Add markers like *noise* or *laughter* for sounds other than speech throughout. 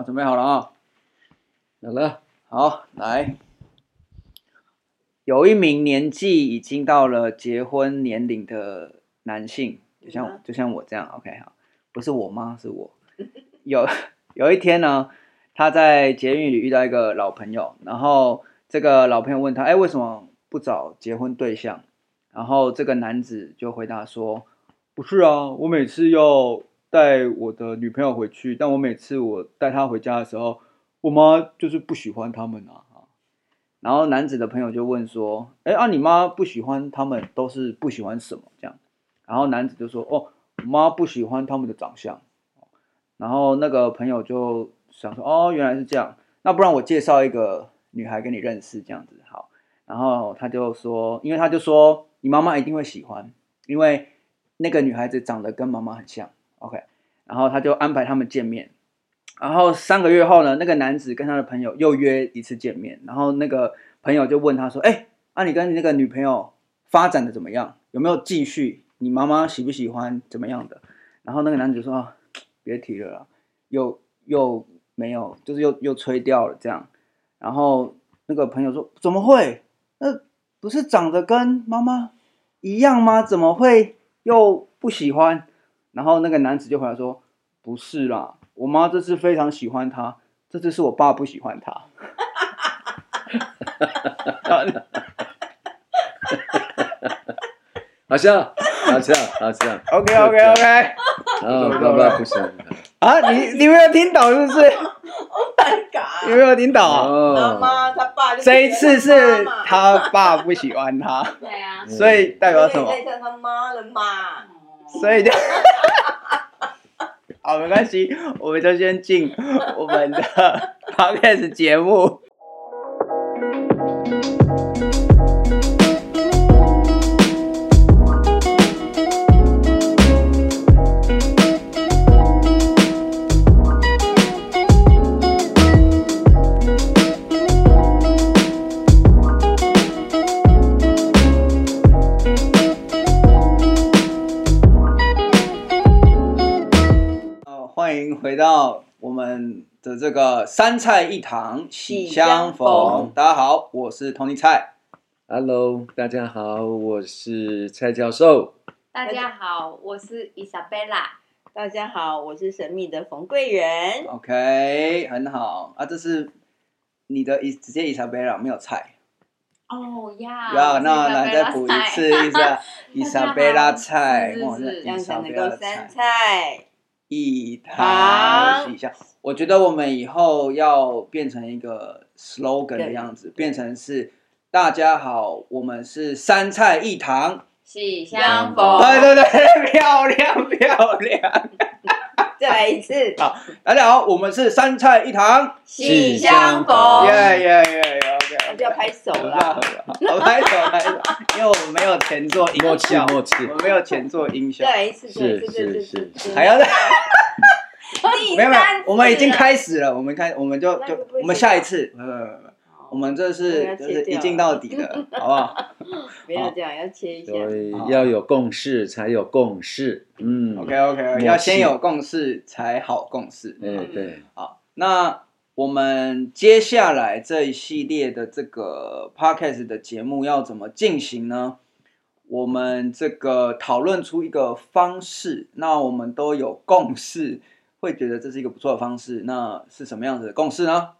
啊，准备好了啊！好了，好，来，有一名年纪已经到了结婚年龄的男性，就像、嗯、就像我这样，OK，好，不是我妈，是我。有有一天呢，他在捷运里遇到一个老朋友，然后这个老朋友问他，哎，为什么不找结婚对象？然后这个男子就回答说，不是啊，我每次要。带我的女朋友回去，但我每次我带她回家的时候，我妈就是不喜欢他们啊。然后男子的朋友就问说：“哎，啊，你妈不喜欢他们，都是不喜欢什么？”这样，然后男子就说：“哦，我妈不喜欢他们的长相。”然后那个朋友就想说：“哦，原来是这样，那不然我介绍一个女孩给你认识，这样子好。”然后他就说：“因为他就说你妈妈一定会喜欢，因为那个女孩子长得跟妈妈很像。” OK，然后他就安排他们见面，然后三个月后呢，那个男子跟他的朋友又约一次见面，然后那个朋友就问他说：“哎，啊，你跟你那个女朋友发展的怎么样？有没有继续？你妈妈喜不喜欢？怎么样的？”然后那个男子说：“别提了啦，又又没有，就是又又吹掉了这样。”然后那个朋友说：“怎么会？那不是长得跟妈妈一样吗？怎么会又不喜欢？”然后那个男子就回来说：“不是啦，我妈这次非常喜欢他，这次是我爸不喜欢他。”好像，好像，*laughs* 好像。OK，OK，OK。啊，爸爸不喜欢他。啊，你你没有听懂是不是？*laughs* Oh my god！你没有听懂他？妈妈他爸这一次是他爸不喜欢他。*laughs* 对啊。所以代表什么？代表他妈了嘛。所以就，*laughs* 好，没关系，我们就先进我们的旁白式节目。的这个三菜一汤喜相逢，大家好，我是 Tony 蔡，Hello，大家好，我是蔡教授，大家好，我是 Isabella，大家好，我是神秘的冯贵人，OK，很好。啊，这是你的直接 Isabella 没有菜，哦呀，要那来再补一次一下 Isabella 菜，这样才能够三菜。一汤喜相，我觉得我们以后要变成一个 slogan 的样子，变成是大家好，我们是三菜一汤喜相逢。对对对，漂 *laughs* 亮漂亮。*laughs* 再来一次，好，大家好，我们是三菜一汤喜相逢。耶耶耶，OK，我就要拍手了，我拍手拍手，因为我们没有钱做音效，我们没有钱做音效。再来一次，是是是，还要再。没有没有，我们已经开始了，我们开，我们就就我们下一次，没有没有没有，我们这是就是一镜到底的，*laughs* 好不好？不要这样，要切一下。对，要有共识才有共识。嗯，OK OK，要先有共识才好共识。嗯对。好，那我们接下来这一系列的这个 Podcast 的节目要怎么进行呢？我们这个讨论出一个方式，那我们都有共识。会觉得这是一个不错的方式，那是什么样子的共识呢？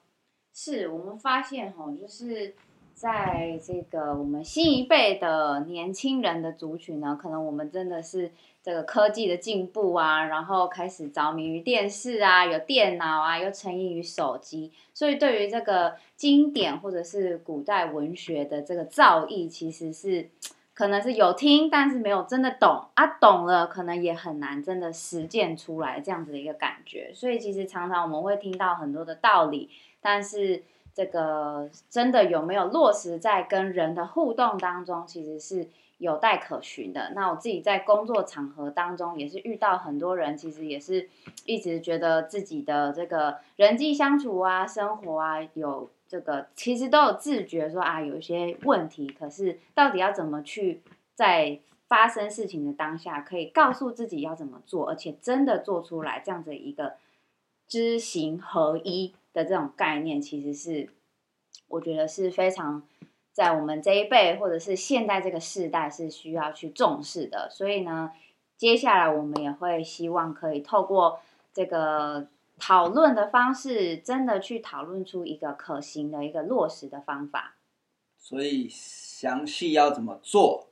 是我们发现哈，就是在这个我们新一辈的年轻人的族群呢，可能我们真的是这个科技的进步啊，然后开始着迷于电视啊，有电脑啊，又沉迷于手机，所以对于这个经典或者是古代文学的这个造诣，其实是。可能是有听，但是没有真的懂啊，懂了可能也很难真的实践出来这样子的一个感觉。所以其实常常我们会听到很多的道理，但是这个真的有没有落实在跟人的互动当中，其实是有待可循的。那我自己在工作场合当中也是遇到很多人，其实也是一直觉得自己的这个人际相处啊、生活啊有。这个其实都有自觉说啊，有一些问题，可是到底要怎么去在发生事情的当下，可以告诉自己要怎么做，而且真的做出来这样子一个知行合一的这种概念，其实是我觉得是非常在我们这一辈或者是现在这个世代是需要去重视的。所以呢，接下来我们也会希望可以透过这个讨论的方式，真的去讨论出一个可行的一个落实的方法。所以详细要怎么做，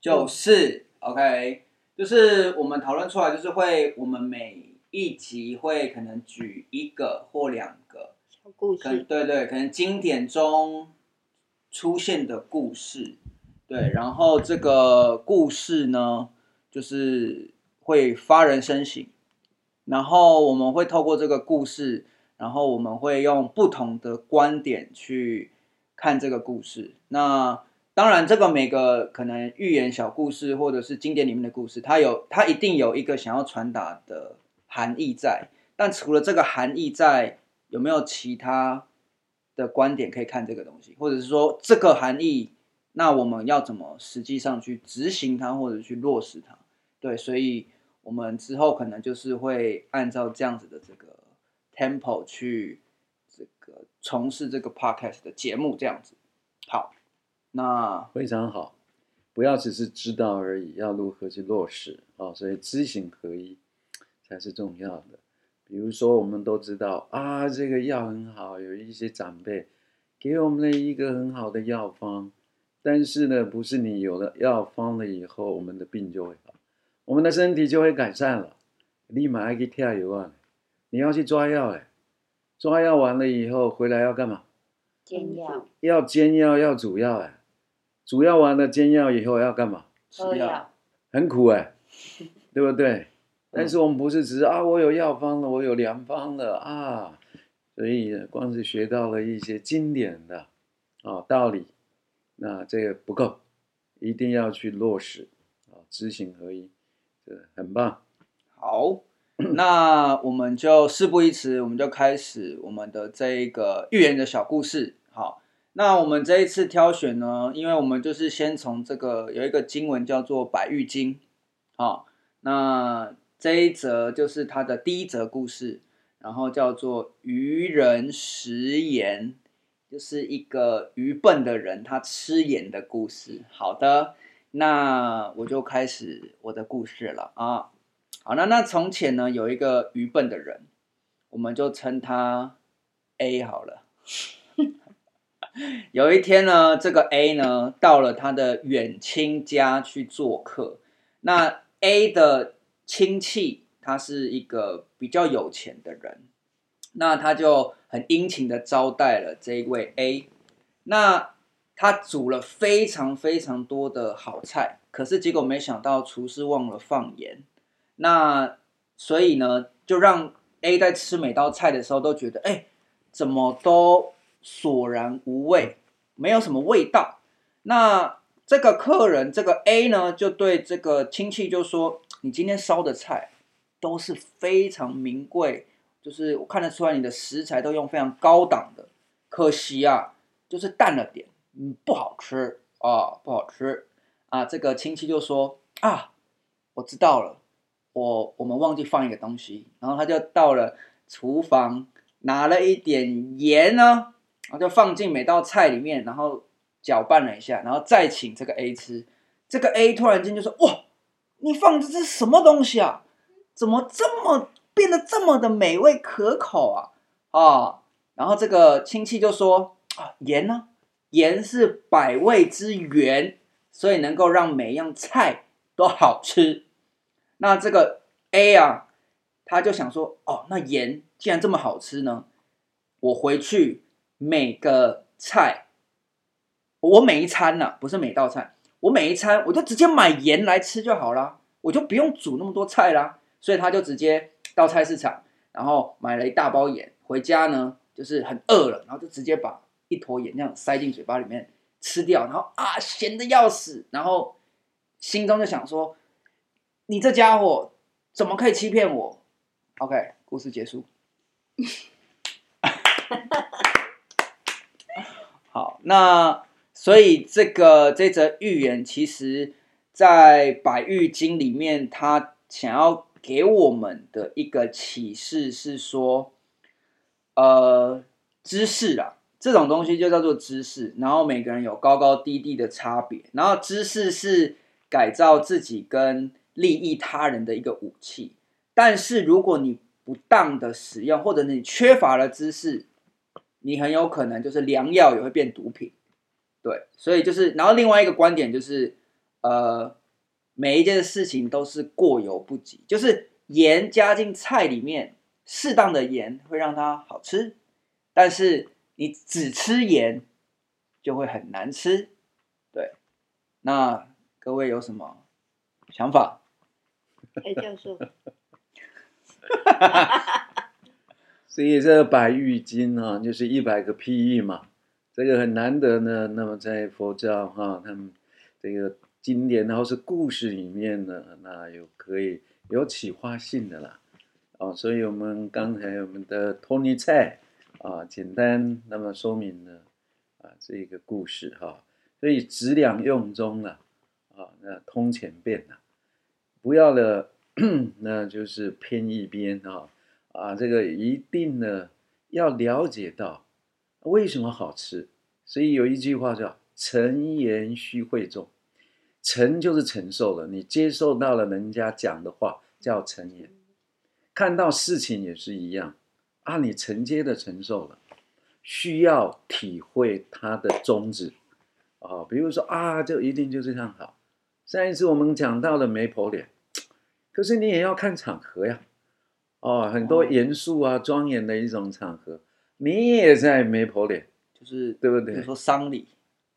就是、嗯、OK，就是我们讨论出来，就是会我们每一集会可能举一个或两个小故事，对对，可能经典中出现的故事，对，然后这个故事呢，就是会发人深省，然后我们会透过这个故事，然后我们会用不同的观点去。看这个故事，那当然，这个每个可能寓言小故事或者是经典里面的故事，它有它一定有一个想要传达的含义在。但除了这个含义在，有没有其他的观点可以看这个东西，或者是说这个含义，那我们要怎么实际上去执行它，或者去落实它？对，所以我们之后可能就是会按照这样子的这个 tempo 去这个。从事这个 podcast 的节目这样子，好，那非常好，不要只是知道而已，要如何去落实啊、哦？所以知行合一才是重要的。比如说，我们都知道啊，这个药很好，有一些长辈给我们了一个很好的药方，但是呢，不是你有了药方了以后，我们的病就会，我们的身体就会改善了，立马要去跳油啊，你要去抓药哎。抓药完了以后回来要干嘛？煎药。要煎药，要煮药哎。煮药完了，煎药以后要干嘛？喝药。很苦哎，*laughs* 对不对？但是我们不是只是啊，我有药方了，我有良方了啊，所以光是学到了一些经典的啊道理，那这个不够，一定要去落实啊，知行合一，这很棒。好。*clears throat* 那我们就事不宜迟，我们就开始我们的这一个寓言的小故事。好，那我们这一次挑选呢，因为我们就是先从这个有一个经文叫做《白玉经》，好，那这一则就是它的第一则故事，然后叫做“愚人食盐”，就是一个愚笨的人他吃盐的故事。好的，那我就开始我的故事了啊。好，那那从前呢，有一个愚笨的人，我们就称他 A 好了。*laughs* 有一天呢，这个 A 呢到了他的远亲家去做客。那 A 的亲戚他是一个比较有钱的人，那他就很殷勤的招待了这一位 A。那他煮了非常非常多的好菜，可是结果没想到厨师忘了放盐。那所以呢，就让 A 在吃每道菜的时候都觉得，哎，怎么都索然无味，没有什么味道。那这个客人，这个 A 呢，就对这个亲戚就说：“你今天烧的菜都是非常名贵，就是我看得出来你的食材都用非常高档的，可惜啊，就是淡了点，嗯，不好吃啊，不好吃啊。”这个亲戚就说：“啊，我知道了。”我我们忘记放一个东西，然后他就到了厨房，拿了一点盐呢，然后就放进每道菜里面，然后搅拌了一下，然后再请这个 A 吃。这个 A 突然间就说：“哇，你放的这是什么东西啊？怎么这么变得这么的美味可口啊？”啊，然后这个亲戚就说：“啊，盐呢？盐是百味之源，所以能够让每样菜都好吃。”那这个 A 啊，他就想说，哦，那盐既然这么好吃呢，我回去每个菜，我每一餐呢、不是每道菜，我每一餐我就直接买盐来吃就好了，我就不用煮那么多菜啦。所以他就直接到菜市场，然后买了一大包盐，回家呢就是很饿了，然后就直接把一坨盐这样塞进嘴巴里面吃掉，然后啊咸的要死，然后心中就想说。你这家伙怎么可以欺骗我？OK，故事结束。*laughs* 好，那所以这个这则寓言，其实在《百喻经》里面，他想要给我们的一个启示是说，呃，知识啊，这种东西就叫做知识，然后每个人有高高低低的差别，然后知识是改造自己跟利益他人的一个武器，但是如果你不当的使用，或者你缺乏了知识，你很有可能就是良药也会变毒品。对，所以就是，然后另外一个观点就是，呃，每一件事情都是过犹不及，就是盐加进菜里面，适当的盐会让它好吃，但是你只吃盐就会很难吃。对，那各位有什么想法？*laughs* 哎，教授，*laughs* 所以这个百喻经啊，就是一百个譬喻嘛。这个很难得呢。那么在佛教哈，他们这个经典，然后是故事里面呢，那有可以有启发性的啦。哦，所以我们刚才我们的托尼蔡啊，简单那么说明呢啊这个故事哈。所以质两用中了啊，那通前变呐，不要了，那就是偏一边啊啊，这个一定呢要了解到。为什么好吃？所以有一句话叫“承言须会众”，承就是承受了，你接受到了人家讲的话叫承言。看到事情也是一样啊，你承接的承受了，需要体会它的宗旨啊。比如说啊，就一定就这样好。上一次我们讲到了媒婆脸，可是你也要看场合呀。哦，很多严肃啊、庄严的一种场合。你也在媒婆脸，就是对不对？比如说丧礼，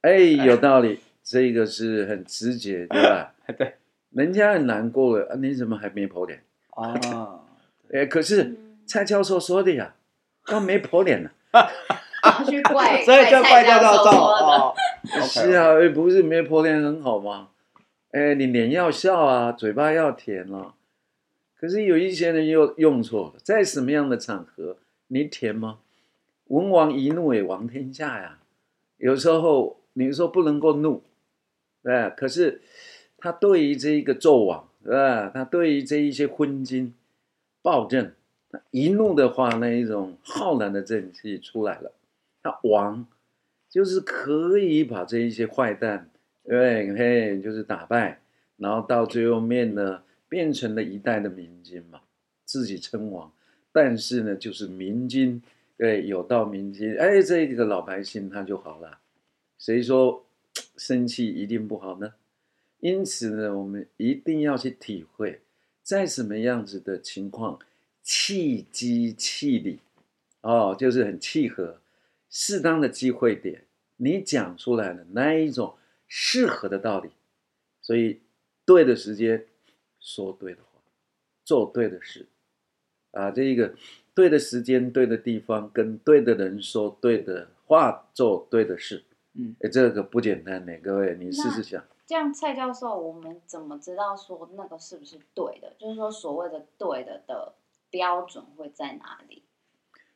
哎，有道理，这个是很直接，*laughs* 对吧？对，人家很难过了，啊，你怎么还媒婆脸？啊，哎，可是蔡教授说的呀，他媒婆脸呢，去怪，*laughs* 所以叫怪教授哦，*laughs* 是啊，不是媒婆脸很好吗？哎，你脸要笑啊，嘴巴要甜啊。可是有一些人又用错了，在什么样的场合，你甜吗？文王一怒也王天下呀，有时候你说不能够怒，对？可是他对于这一个纣王，对吧？他对于这一些昏君暴政，一怒的话，那一种浩然的正气出来了。他王就是可以把这一些坏蛋，对，嘿，就是打败，然后到最后面呢，变成了一代的明君嘛，自己称王，但是呢，就是明君。对，有道明君，哎，这一个老百姓他就好了。谁说生气一定不好呢？因此呢，我们一定要去体会，在什么样子的情况，契机契理，哦，就是很契合，适当的机会点，你讲出来的那一种适合的道理，所以对的时间说对的话，做对的事，啊，这一个。对的时间、对的地方，跟对的人说对的话，做对的事，嗯，哎，这个不简单呢，各位，你试试想。这样，蔡教授，我们怎么知道说那个是不是对的？就是说，所谓的对的的标准会在哪里？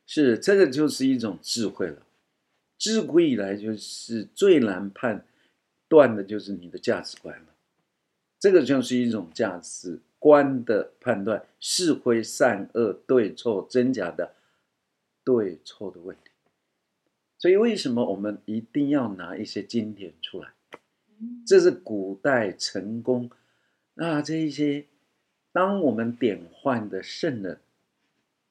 是，这个就是一种智慧了。自古以来，就是最难判断的，就是你的价值观了。这个就是一种价值。观的判断是非善恶对错真假的对错的问题，所以为什么我们一定要拿一些经典出来？这是古代成功啊，这一些当我们点换的圣人，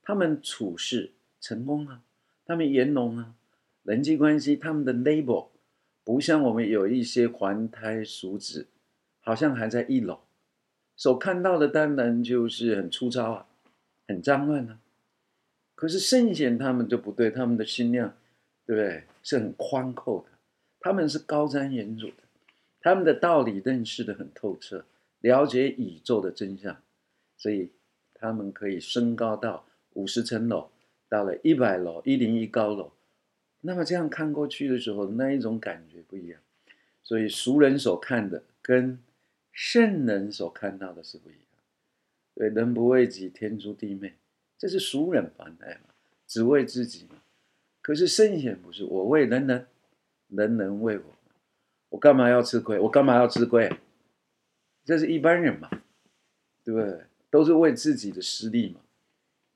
他们处事成功啊，他们圆融啊，人际关系他们的 label 不像我们有一些凡胎俗子，好像还在一楼。所看到的当然就是很粗糙啊，很脏乱啊。可是圣贤他们就不对，他们的心量，对不对？是很宽阔的，他们是高瞻远瞩的，他们的道理认识的很透彻，了解宇宙的真相，所以他们可以升高到五十层楼，到了一百楼、一零一高楼。那么这样看过去的时候，那一种感觉不一样。所以俗人所看的跟圣人所看到的是不一样，对，人不为己，天诛地灭，这是俗人凡胎嘛，只为自己嘛。可是圣贤不是，我为人人，人人为我，我干嘛要吃亏？我干嘛要吃亏？这是一般人嘛，对不对？都是为自己的私利嘛。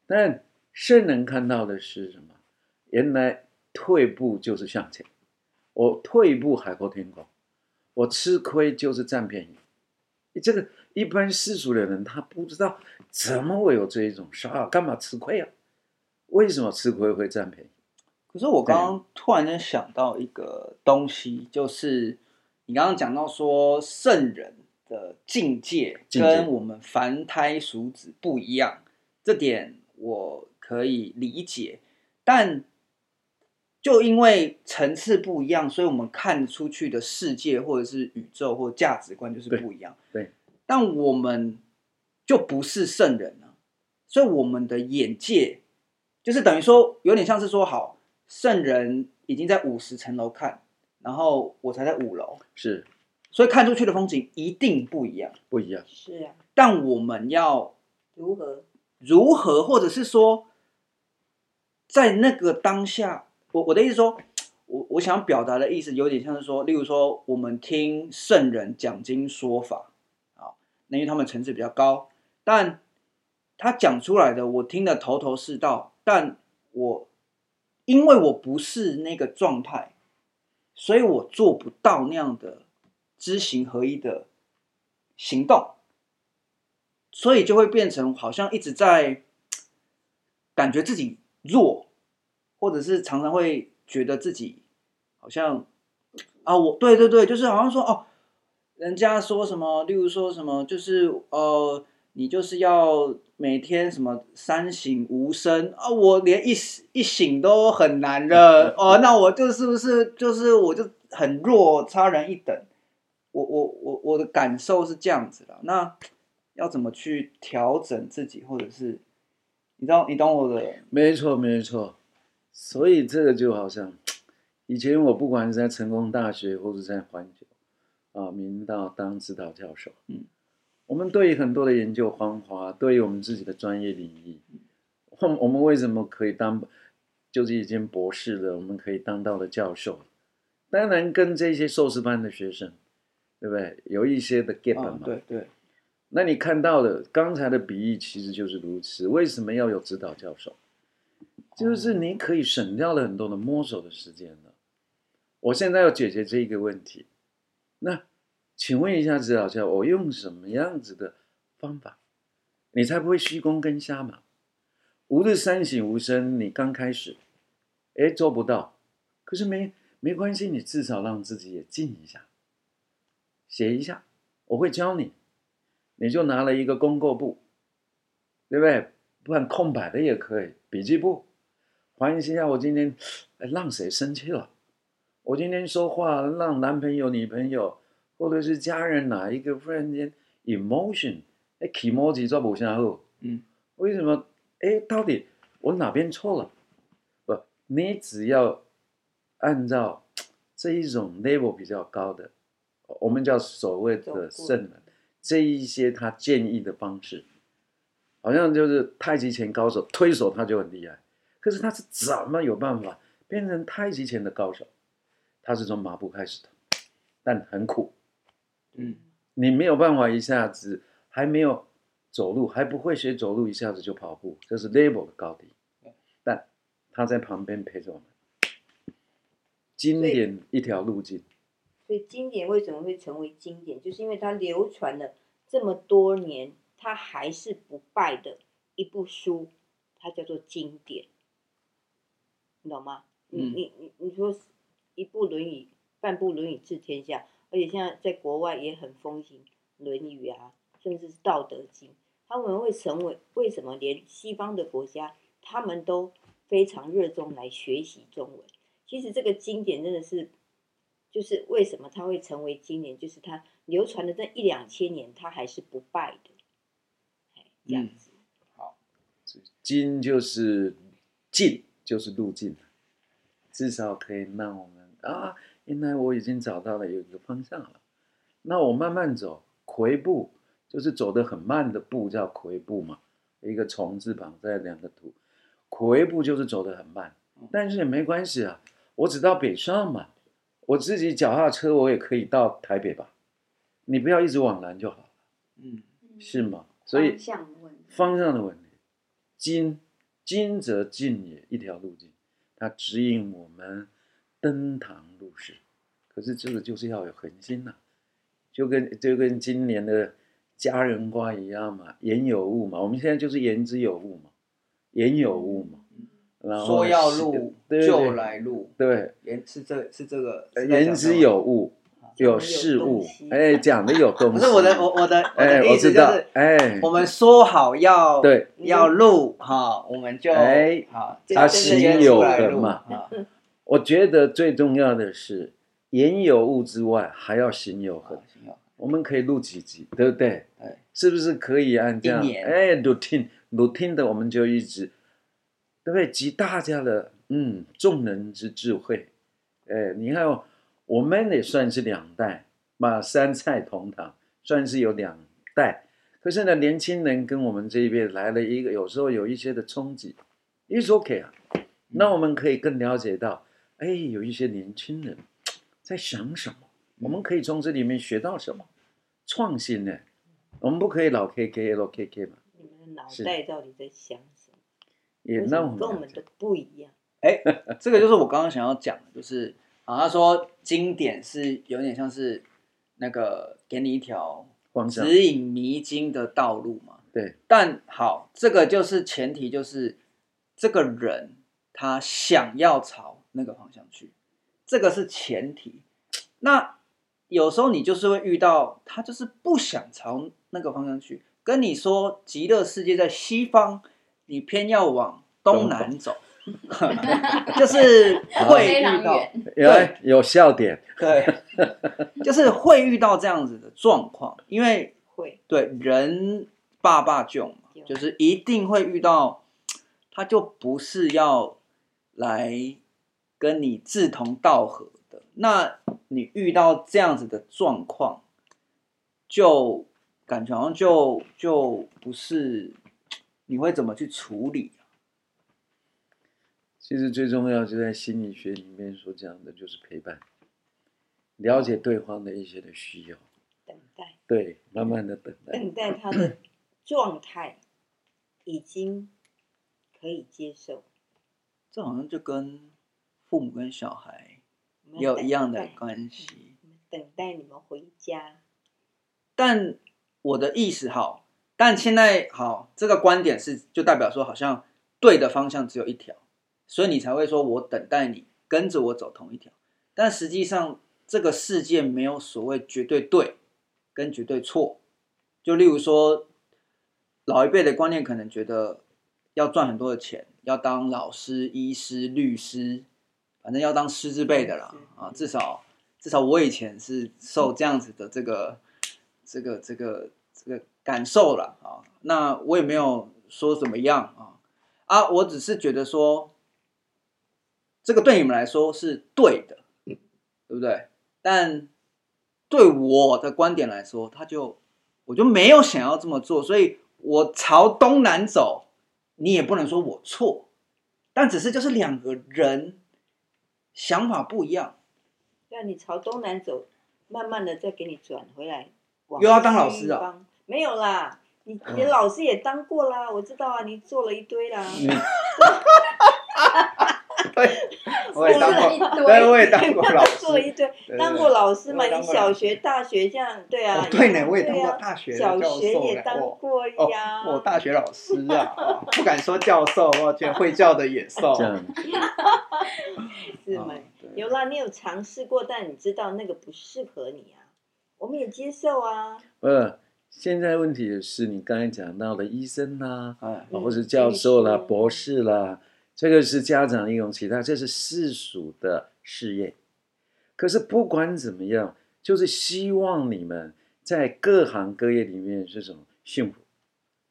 但圣人看到的是什么？原来退步就是向前，我退一步海阔天空，我吃亏就是占便宜。这个一般世俗的人他不知道怎么会有这一种事啊？干嘛吃亏啊？为什么吃亏会占便宜？可是我刚刚突然间想到一个东西，就是你刚刚讲到说圣人的境界跟我们凡胎俗子不一样，这点我可以理解。但就因为层次不一样，所以我们看出去的世界或者是宇宙或价值观就是不一样。对，但我们就不是圣人了，所以我们的眼界就是等于说有点像是说好。圣人已经在五十层楼看，然后我才在五楼，是，所以看出去的风景一定不一样，不一样。是啊，但我们要如何如何，或者是说，在那个当下，我我的意思说，我我想表达的意思有点像是说，例如说，我们听圣人讲经说法啊，那因为他们层次比较高，但他讲出来的我听得头头是道，但我。因为我不是那个状态，所以我做不到那样的知行合一的行动，所以就会变成好像一直在感觉自己弱，或者是常常会觉得自己好像啊，我对对对，就是好像说哦，人家说什么，例如说什么，就是呃。你就是要每天什么三省吾身啊？我连一一省都很难的哦，那我就是不是就是我就很弱，差人一等。我我我我的感受是这样子的。那要怎么去调整自己，或者是你知道你懂我的？没错没错。所以这个就好像以前我不管是在成功大学或者在环球啊，明道当指导教授，嗯。我们对于很多的研究方法，对于我们自己的专业领域，我我们为什么可以当，就是已经博士了，我们可以当到的教授，当然跟这些硕士班的学生，对不对？有一些的 gap 嘛。对对。那你看到的刚才的比喻其实就是如此。为什么要有指导教授？就是你可以省掉了很多的摸索的时间了。我现在要解决这一个问题，那。请问一下指导教，我用什么样子的方法，你才不会虚功跟瞎忙？吾日三省吾身，你刚开始，哎，做不到，可是没没关系，你至少让自己也静一下，写一下，我会教你，你就拿了一个功过簿，对不对？不然空白的也可以，笔记簿，反省一下我今天让谁生气了，我今天说话让男朋友、女朋友。或者是家人哪一个忽然间 emotion 哎，emoji 做不下后，嗯，为什么？哎，到底我哪边错了？不，你只要按照这一种 level 比较高的，我们叫所谓的圣人，这一些他建议的方式，好像就是太极拳高手推手他就很厉害，可是他是怎么有办法变成太极拳的高手？他是从马步开始的，但很苦。嗯，你没有办法一下子还没有走路，还不会学走路，一下子就跑步，这是 level 的高低。但他在旁边陪着我们，经典一条路径。所以经典为什么会成为经典？就是因为它流传了这么多年，它还是不败的一部书，它叫做经典，你懂吗？嗯、你你你你说一部《论语》，半部《论语》治天下。而且现在在国外也很风行《论语》啊，甚至是《道德经》，他们会成为为什么连西方的国家他们都非常热衷来学习中文？其实这个经典真的是，就是为什么它会成为经典，就是它流传的这一两千年，它还是不败的。这样子，嗯、好，金就是进，就是路径，至少可以让我们啊。原来我已经找到了有一个方向了，那我慢慢走，魁步就是走得很慢的步，叫魁步嘛，一个虫字旁再两个土，魁步就是走得很慢，但是也没关系啊，我只到北上嘛，我自己脚踏车我也可以到台北吧，你不要一直往南就好了，嗯，是吗？所以方向的问题，方向的问题，经经则径也，一条路径，它指引我们登堂入室。可是这个就是要有恒心呐、啊，就跟就跟今年的嘉人瓜一样嘛，言有物嘛，我们现在就是言之有物嘛，言有物嘛。然后说要录就来录，对，言是这是这个言之有物，有事物，哎，讲的有东西。*laughs* 不是我的，我我的我的意思就是，哎，我们说好要对要录哈，我们就哎好，它行有恒嘛。*laughs* 我觉得最重要的是言有物之外，还要行有恒。我们可以录几集，对不对？对，是不是可以按这样？哎，routine routine 的，我们就一直。对不对？集大家的嗯众人之智慧，哎，你看、哦，我们也算是两代，嘛三菜同堂，算是有两代。可是呢，年轻人跟我们这一边来了一个，有时候有一些的冲击，It's OK 啊。那我们可以更了解到，哎，有一些年轻人在想什么，我们可以从这里面学到什么创新呢？我们不可以老 K K 老 K K 嘛？你们的脑袋到底在想？也跟我们的不一样。哎，这个就是我刚刚想要讲的，就是啊，他说经典是有点像是那个给你一条指引迷津的道路嘛。对。但好，这个就是前提，就是这个人他想要朝那个方向去，这个是前提。那有时候你就是会遇到他就是不想朝那个方向去，跟你说极乐世界在西方。你偏要往东南走，*laughs* 就是会遇到对有笑点，对，就是会遇到这样子的状况，因为会对人爸爸囧嘛，就是一定会遇到，他就不是要来跟你志同道合的，那你遇到这样子的状况，就感觉好像就就不是。你会怎么去处理啊？其实最重要就在心理学里面所讲的，就是陪伴，了解对方的一些的需要，等待，对，慢慢的等待，等待他的状态已经可以接受。这好像就跟父母跟小孩有一样的关系。等待你们回家。但我的意思好。但现在好，这个观点是就代表说，好像对的方向只有一条，所以你才会说我等待你跟着我走同一条。但实际上，这个世界没有所谓绝对对跟绝对错。就例如说，老一辈的观念可能觉得要赚很多的钱，要当老师、医师、律师，反正要当师之辈的啦啊，至少至少我以前是受这样子的这个这个这个这个。感受了啊，那我也没有说怎么样啊，啊，我只是觉得说，这个对你们来说是对的，对不对？但对我的观点来说，他就我就没有想要这么做，所以我朝东南走，你也不能说我错，但只是就是两个人想法不一样。那你朝东南走，慢慢的再给你转回来，又要当老师啊？没有啦，你你老师也当过啦，我知道啊，你做了一堆啦。*laughs* 对，我也当过，对，我也当过老师。做了一堆，当过老师嘛？你小学、大学这样，对啊。对呢，我也当过大学小学也当过呀。我大学老师啊，*laughs* 不敢说教授，我觉得会教的野兽。是吗？有啦，你有尝试过，但你知道那个不适合你啊，我们也接受啊。嗯。现在问题是你刚才讲到的医生啦，啊，或者教授啦、嗯、博士啦，这个是家长一种期待，这是世俗的事业。可是不管怎么样，就是希望你们在各行各业里面是什么幸福。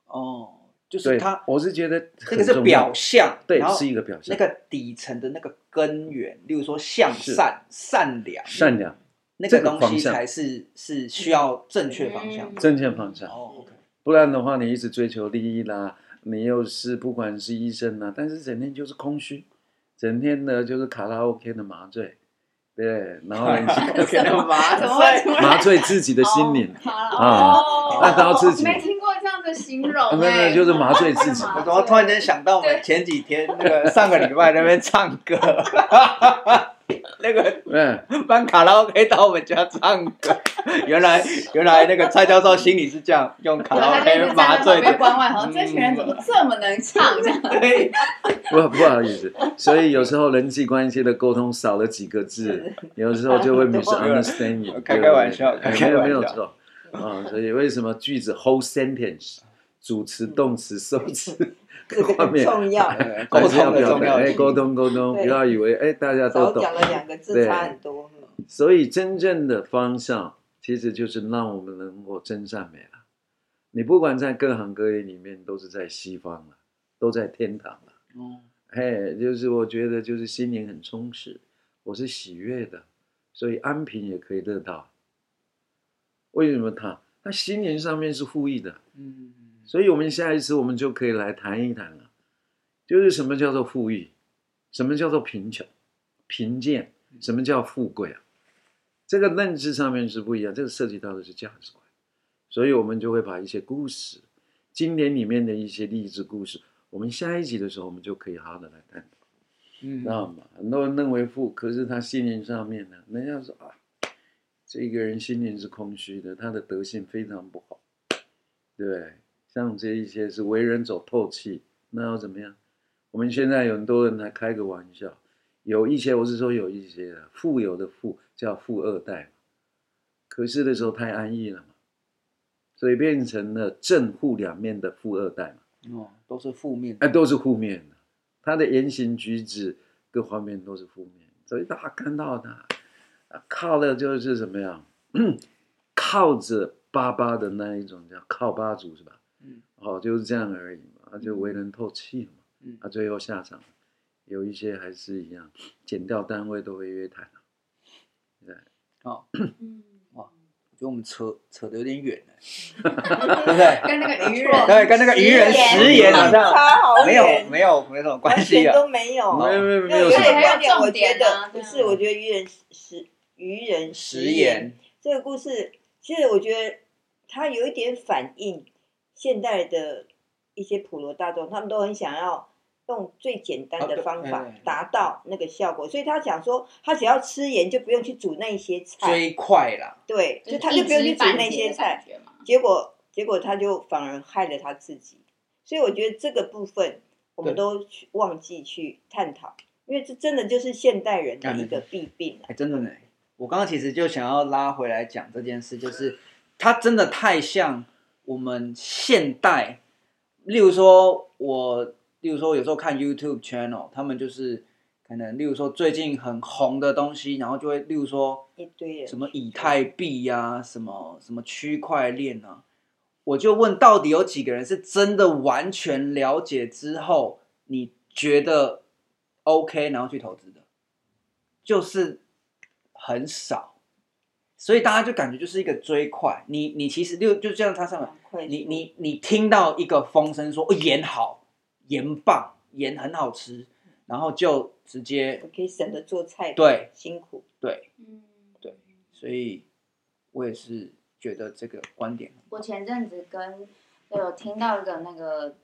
哦，就是他，我是觉得这个是表象，对，是一个表象。那个底层的那个根源，例如说向善、善良、善良。那个东西才是是需要正确方向，正确方向。哦，OK。不然的话，你一直追求利益啦，你又是不管是医生啦，但是整天就是空虚，整天呢就是卡拉 OK 的麻醉，对，然后你去 *laughs* 麻醉，麻醉自己的心灵啊，那都要自己。没听过这样的形容、欸，*laughs* 没有没有，就是麻醉自己。我怎么突然间想到我们前几天那个上个礼拜那边唱歌，*laughs* 那个嗯，办卡拉 OK 到我们家唱歌，*laughs* 原来原来那个蔡教授心里是这样，用卡拉 OK 麻醉的。关外，好像这群人怎么这么能唱？这样对，不不好意思，所以有时候人际关系的沟通少了几个字，有时候就会 misunderstanding。开开玩笑，开开玩笑，没有错。啊，所以为什么句子 whole sentence 主词、动词、受词各方面重要，*laughs* 沟通的重要。哎，沟通沟通，不要以为哎大家都懂。少讲了两个字，差很多。所以真正的方向其实就是让我们能够真善美了。你不管在各行各业里面，都是在西方了，都在天堂了。嗯，嘿，就是我觉得就是心灵很充实，我是喜悦的，所以安平也可以得到。为什么他他心灵上面是富裕的？嗯，所以我们下一次我们就可以来谈一谈了，就是什么叫做富裕，什么叫做贫穷、贫贱，什么叫富贵啊？这个认知上面是不一样，这个涉及到的是价值观，所以我们就会把一些故事，经典里面的一些励志故事，我们下一集的时候我们就可以好好的来探讨。嗯，知道吗？很多人认为富，可是他心灵上面呢，人家说啊。这个人心灵是空虚的，他的德性非常不好，对？像这一些是为人走透气，那要怎么样？我们现在有很多人来开个玩笑，有一些我是说有一些的富有的富叫富二代，可是的时候太安逸了嘛，所以变成了正负两面的富二代嘛。哦，都是负面，哎，都是负面的，他的言行举止各方面都是负面，所以大家看到他。靠的就是怎么样？*clears throat* 靠着爸爸的那一种叫靠爸族是吧？嗯，哦，就是这样而已嘛，他就为人透气嘛。嗯，他最后下场，有一些还是一样，减掉单位都会约谈了。对，哦，嗯，哇，我觉得我们扯扯得有点远了，*laughs* 对不对？跟那个愚人，对，跟那个愚人食言好像没有没有没什么关系啊，都没有，没有没有没有。有一点我觉得不是，我觉得愚人食。愚人食言这个故事，其实我觉得它有一点反映现代的一些普罗大众，他们都很想要用最简单的方法达到那个效果，所以他想说，他只要吃盐就不用去煮那些菜，最快了。对，就他就不用去煮那些菜，结果结果他就反而害了他自己。所以我觉得这个部分我们都忘记去探讨，因为这真的就是现代人的一个弊病。哎，真的呢。我刚刚其实就想要拉回来讲这件事，就是他真的太像我们现代，例如说我，例如说有时候看 YouTube channel，他们就是可能，例如说最近很红的东西，然后就会，例如说一堆什么以太币呀、啊，什么什么区块链啊，我就问，到底有几个人是真的完全了解之后，你觉得 OK，然后去投资的，就是。很少，所以大家就感觉就是一个追快。你你其实就就像他上面，你你你听到一个风声说盐好，盐棒，盐很好吃，然后就直接可以省得做菜，对，辛苦，对，嗯，对，所以我也是觉得这个观点。我前阵子跟有听到一个那个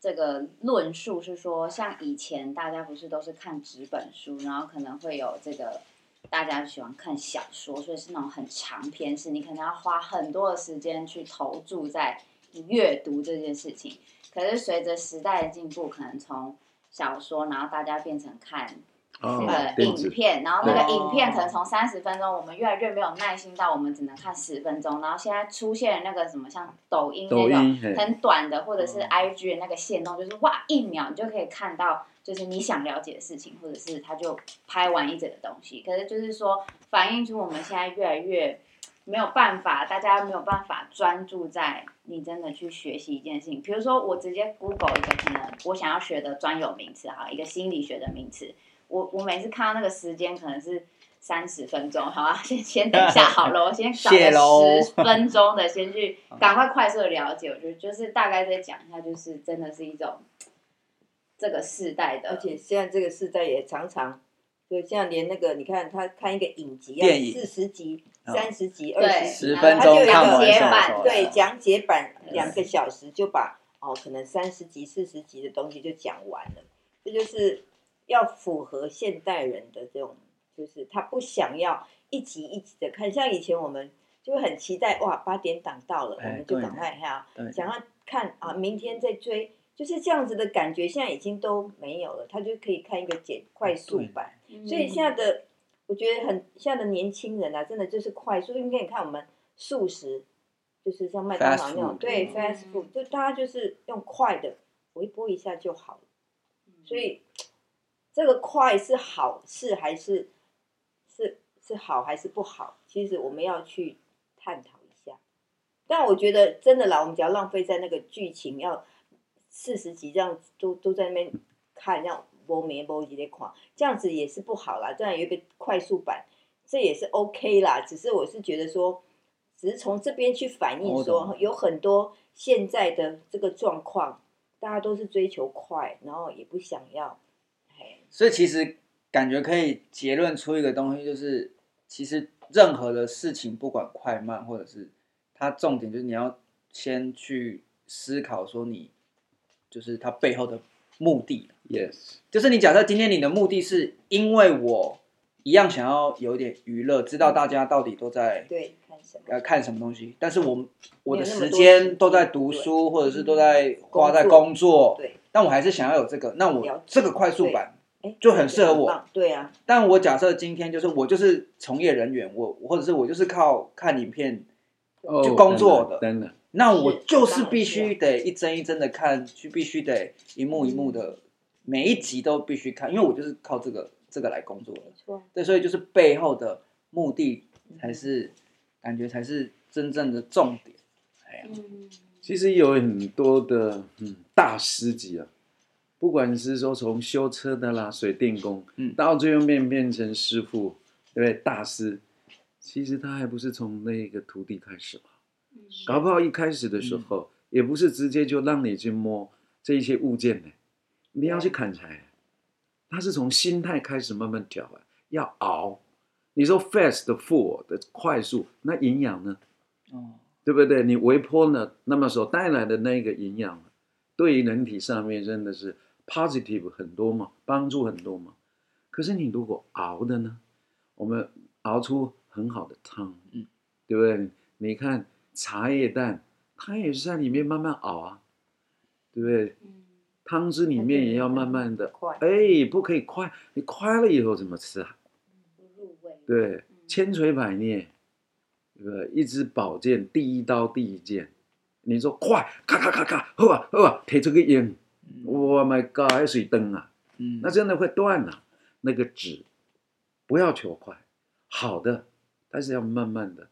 这个论述是说，像以前大家不是都是看纸本书，然后可能会有这个。大家喜欢看小说，所以是那种很长篇，式你可能要花很多的时间去投注在阅读这件事情。可是随着时代的进步，可能从小说，然后大家变成看呃影片，然后那个影片可能从三十分钟，我们越来越没有耐心到我们只能看十分钟。然后现在出现那个什么像抖音那种很短的，或者是 IG 的那个限动，就是哇一秒你就可以看到。就是你想了解的事情，或者是他就拍完一整个东西。可是就是说，反映出我们现在越来越没有办法，大家没有办法专注在你真的去学习一件事情。比如说，我直接 Google 一个可能我想要学的专有名词哈，一个心理学的名词。我我每次看到那个时间可能是三十分钟，好啊，先先等一下好了，我先 *laughs* 找个十分钟的先去 *laughs* 赶快快速的了解。我觉得就是大概再讲一下，就是真的是一种。这个世代的，而且现在这个世代也常常对，像连那个你看他看一个影集要电影四十集、哦三十集、二十集，十分钟然后他就有一看完个解版对讲解版两个小时就把哦可能三十集、四十集的东西就讲完了，这就是要符合现代人的这种，就是他不想要一集一集的看，像以前我们就会很期待哇八点档到了，我哎们就对赶快哈对想要看啊，明天再追，就是这样子的感觉，现在已经都没有了，他就可以看一个简快速版。所以现在的我觉得很现在的年轻人啊，真的就是快速，因为你看我们素食，就是像麦当劳那种，food 对嗯 fast food，就大家就是用快的，微波一下就好了。所以这个快是好事还是是是好还是不好？其实我们要去探讨一下。但我觉得真的啦，我们只要浪费在那个剧情要四十集这样子都都在那边看，这样无眠无几的看，这样子也是不好啦。这样有一个快速版，这也是 OK 啦。只是我是觉得说，只是从这边去反映说，有很多现在的这个状况，大家都是追求快，然后也不想要，嘿，所以其实感觉可以结论出一个东西，就是其实任何的事情，不管快慢，或者是它重点就是你要先去思考说你就是它背后的目的。Yes，就是你假设今天你的目的是因为我一样想要有点娱乐，知道大家到底都在对，看什么？呃看什么东西，但是我我的时间间都在读书，或者是都在花在工作，对，但我还是想要有这个，那我这个快速版哎，就很适合我。对啊，但我假设今天就是我就是从业人员，我或者是我就是靠看影片，哦就工作的真的，那我就是必须得一帧一帧的看，去必须得一幕一幕的，每一集都必须看，因为我就是靠这个这个来工作的对，所以就是背后的目的才是感觉才是真正的重点。哎呀，嗯，其实有很多的嗯大师级啊，不管是说从修车的啦、水电工，嗯到最后面变成师傅，对不对？大师，其实他还不是从那个徒弟开始嘛，搞不好一开始的时候、也不是直接就让你去摸这一些物件呢，你要去砍柴，他是从心态开始慢慢调啊，要熬。你说 fast food 的快速，那营养呢？哦，对不对？你微波呢，那么所带来的那个营养，对于人体上面真的是 positive 很多嘛，帮助很多嘛。可是你如果熬的呢，我们熬出很好的汤，嗯，对不对？你看茶叶蛋，它也是在里面慢慢熬啊，对不对？嗯汤汁里面也要慢慢的，快，哎，不可以快，你快了以后怎么吃啊？不入味，对，嗯千锤百炼，对不对？一支宝剑，第一刀，第一剑。你说快，咔咔咔咔，好啊好啊，提出个烟，我 my god，还水灯啊，嗯，那真的会断啊。那个纸，不要求快，好的，但是要慢慢的，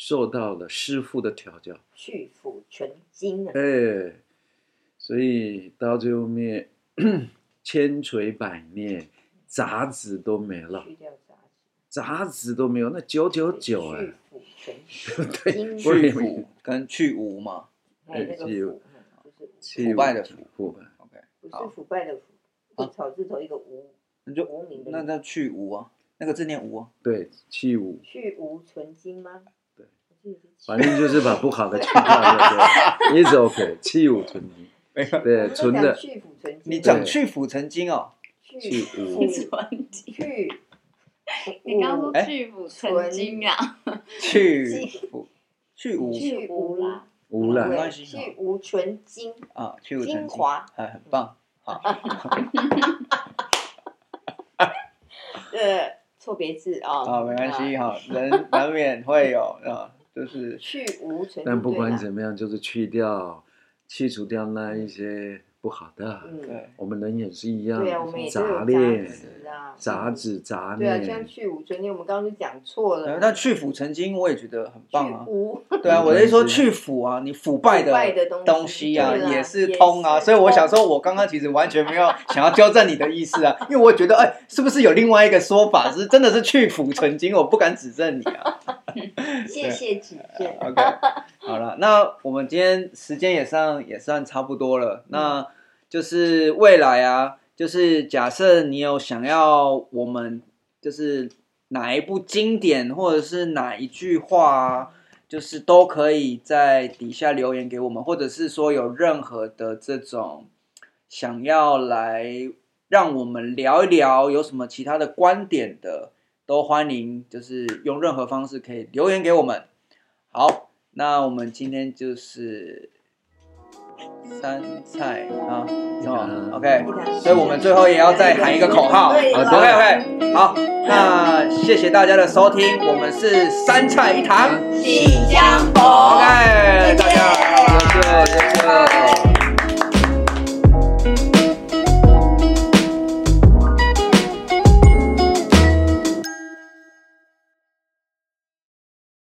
受到了师傅的调教，去腐存精啊，哎，所以到最后面，千锤百炼，杂质都没了。去掉杂质，杂质都没有，那九九九哎去，*laughs* 腐存对精，去腐跟去污嘛还有那个去腐，嗯就是腐败的腐腐败。，OK，不是腐败的腐，一个草字头一个无，那就无名的那叫去无啊，那个字念无啊，对，去无，去无存精吗？反正就是把不好的去掉，*laughs* 对对，一直 OK，去污存精，没有，对，存精，你讲去腐成精哦，去去腐存精去，你刚刚说哎。去腐曾经啊，去腐去污去无啦，污染没关系去无存精，啊，去污曾经，精华哎，很棒，好，*laughs* 呃，错别字啊，*laughs* 啊，没关系啊，哈，人难免会有啊，就是去无存，但不管怎么样，就是去掉、去除掉那一些不好的。嗯，对，我们人也是一样，对啊，我们也都有杂杂念、质啊，杂质、杂对啊，像念。去无存精，我们刚刚就讲错了，那去腐曾经我也觉得很棒啊去，无 *laughs* 对啊，我的意思说去腐啊，你腐败的腐败的东西东西啊，也是通啊，也是所以我想通说，我刚刚其实完全没有想要纠正你的意思啊，*laughs* 因为我觉得，哎，是不是有另外一个说法是真的是去腐存精，我不敢指正你啊。谢谢指正。*laughs* OK，好了，那我们今天时间也算也算差不多了，那就是未来啊，就是假设你有想要我们就是哪一部经典，或者是哪一句话啊，就是都可以在底下留言给我们，或者是说有任何的这种想要来让我们聊一聊，有什么其他的观点的，都欢迎，就是用任何方式可以留言给我们。好，那我们今天就是。三菜啊，哦，OK，所以我们最后也要再喊一个口号，OK OK，好，那谢谢大家的收听，我们是三菜一汤，信箱博，OK，大家，谢谢。谢谢。